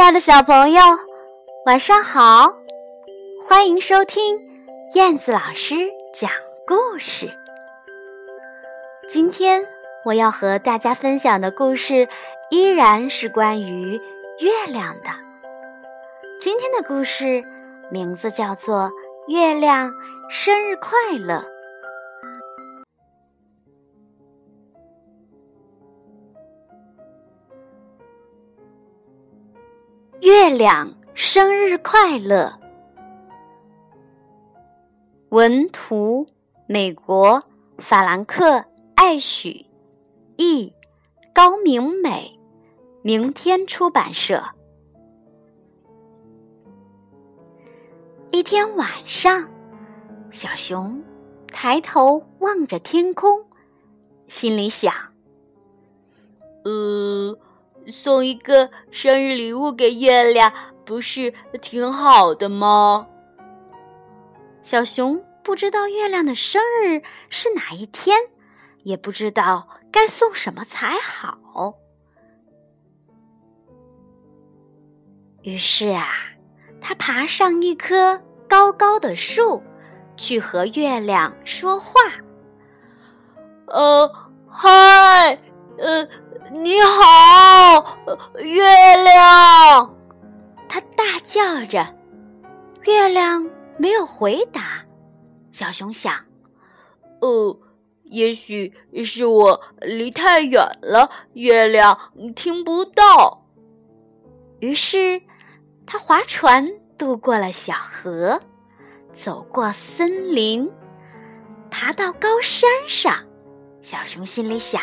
亲爱的小朋友，晚上好！欢迎收听燕子老师讲故事。今天我要和大家分享的故事依然是关于月亮的。今天的故事名字叫做《月亮生日快乐》。月亮生日快乐！文图：美国法兰克·艾许，译：高明美，明天出版社。一天晚上，小熊抬头望着天空，心里想：“呃。”送一个生日礼物给月亮，不是挺好的吗？小熊不知道月亮的生日是哪一天，也不知道该送什么才好。于是啊，他爬上一棵高高的树，去和月亮说话。呃，嗨，呃。你好，月亮！他大叫着，月亮没有回答。小熊想：“哦，也许是我离太远了，月亮听不到。”于是，他划船渡过了小河，走过森林，爬到高山上。小熊心里想：“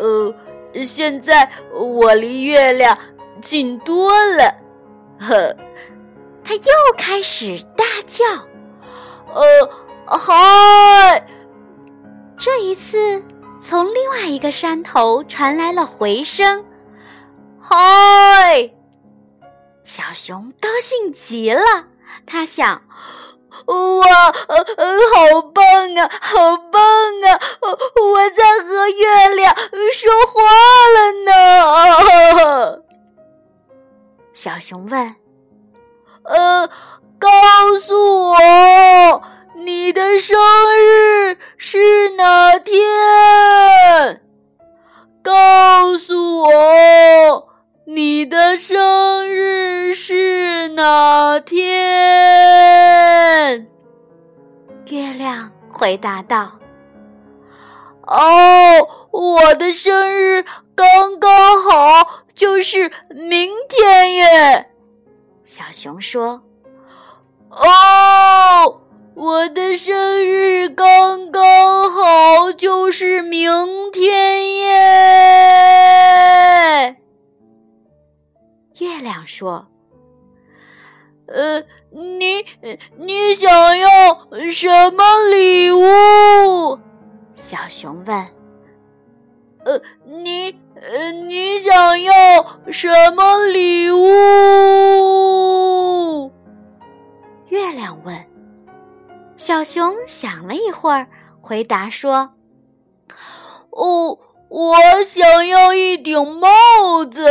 呃。”现在我离月亮近多了，呵，他又开始大叫，呃，嗨！这一次，从另外一个山头传来了回声，嗨！小熊高兴极了，他想。哇，好棒啊，好棒啊！我在和月亮说话了呢。小熊问：“呃，告诉我，你的生日是哪天？告诉我，你的生日是哪天？”月亮回答道：“哦，我的生日刚刚好，就是明天耶。”小熊说：“哦，我的生日刚刚好，就是明天耶。”月亮说。呃，你你想要什么礼物？小熊问。呃，你呃，你想要什么礼物？月亮问。小熊想了一会儿，回答说：“哦，我想要一顶帽子。”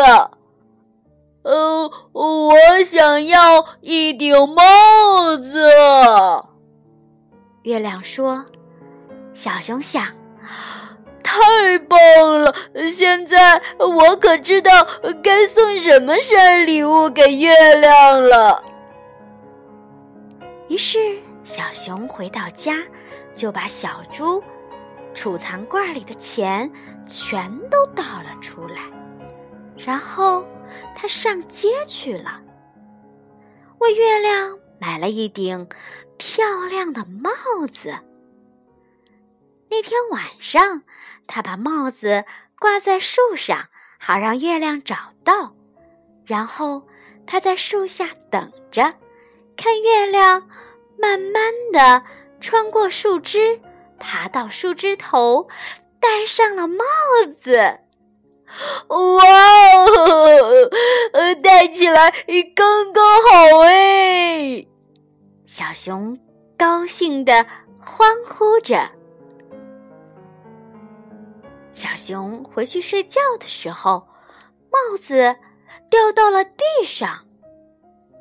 呃，我想要一顶帽子。月亮说：“小熊想，太棒了！现在我可知道该送什么生日礼物给月亮了。”于是，小熊回到家，就把小猪储藏罐里的钱全都倒了出来，然后。他上街去了，为月亮买了一顶漂亮的帽子。那天晚上，他把帽子挂在树上，好让月亮找到。然后他在树下等着，看月亮慢慢的穿过树枝，爬到树枝头，戴上了帽子。哇哦，戴起来刚刚好哎！小熊高兴的欢呼着。小熊回去睡觉的时候，帽子掉到了地上。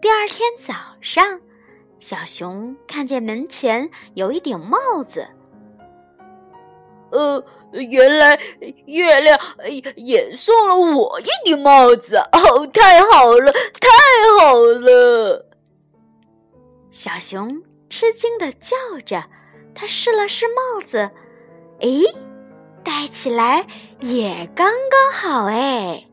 第二天早上，小熊看见门前有一顶帽子。呃，原来月亮也送了我一顶帽子哦！太好了，太好了！小熊吃惊的叫着，他试了试帽子，诶，戴起来也刚刚好哎。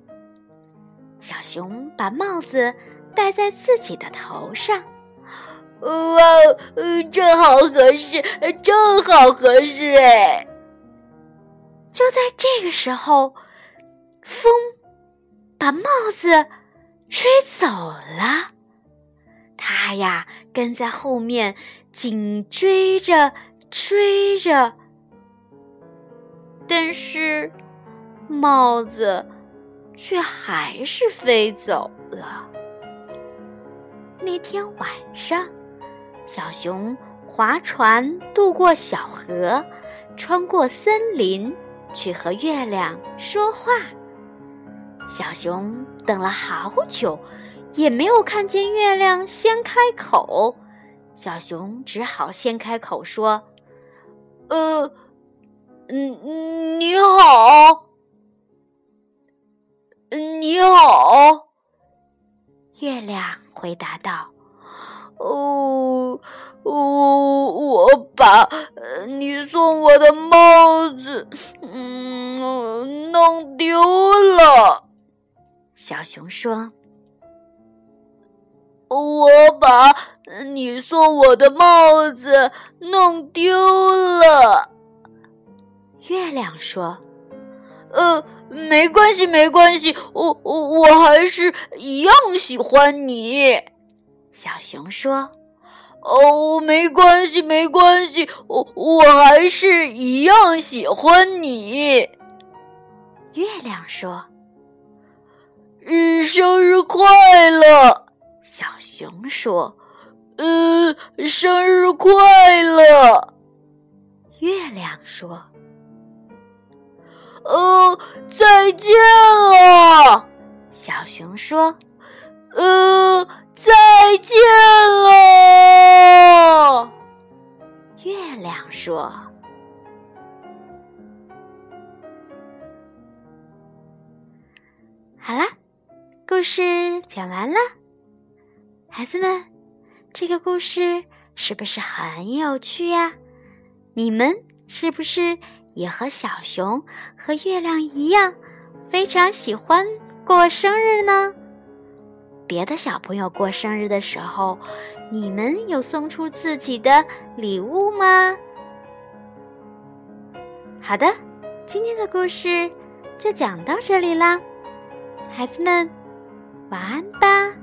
小熊把帽子戴在自己的头上，哇，正好合适，正好合适哎。就在这个时候，风把帽子吹走了。他呀，跟在后面紧追着，追着。但是帽子却还是飞走了。那天晚上，小熊划船渡过小河，穿过森林。去和月亮说话。小熊等了好久，也没有看见月亮先开口。小熊只好先开口说：“呃，嗯，你好，你好。”月亮回答道：“哦。”我我把你送我的帽子，嗯，弄丢了。小熊说：“我把你送我的帽子弄丢了。”月亮说：“呃，没关系，没关系，我我我还是一样喜欢你。”小熊说。哦，没关系，没关系，我我还是一样喜欢你。月亮说：“日生日快乐。”小熊说：“呃，生日快乐。”月亮说：“呃，再见了。”小熊说：“呃。”再见了，月亮说：“好啦，故事讲完了。孩子们，这个故事是不是很有趣呀？你们是不是也和小熊和月亮一样，非常喜欢过生日呢？”别的小朋友过生日的时候，你们有送出自己的礼物吗？好的，今天的故事就讲到这里啦，孩子们，晚安吧。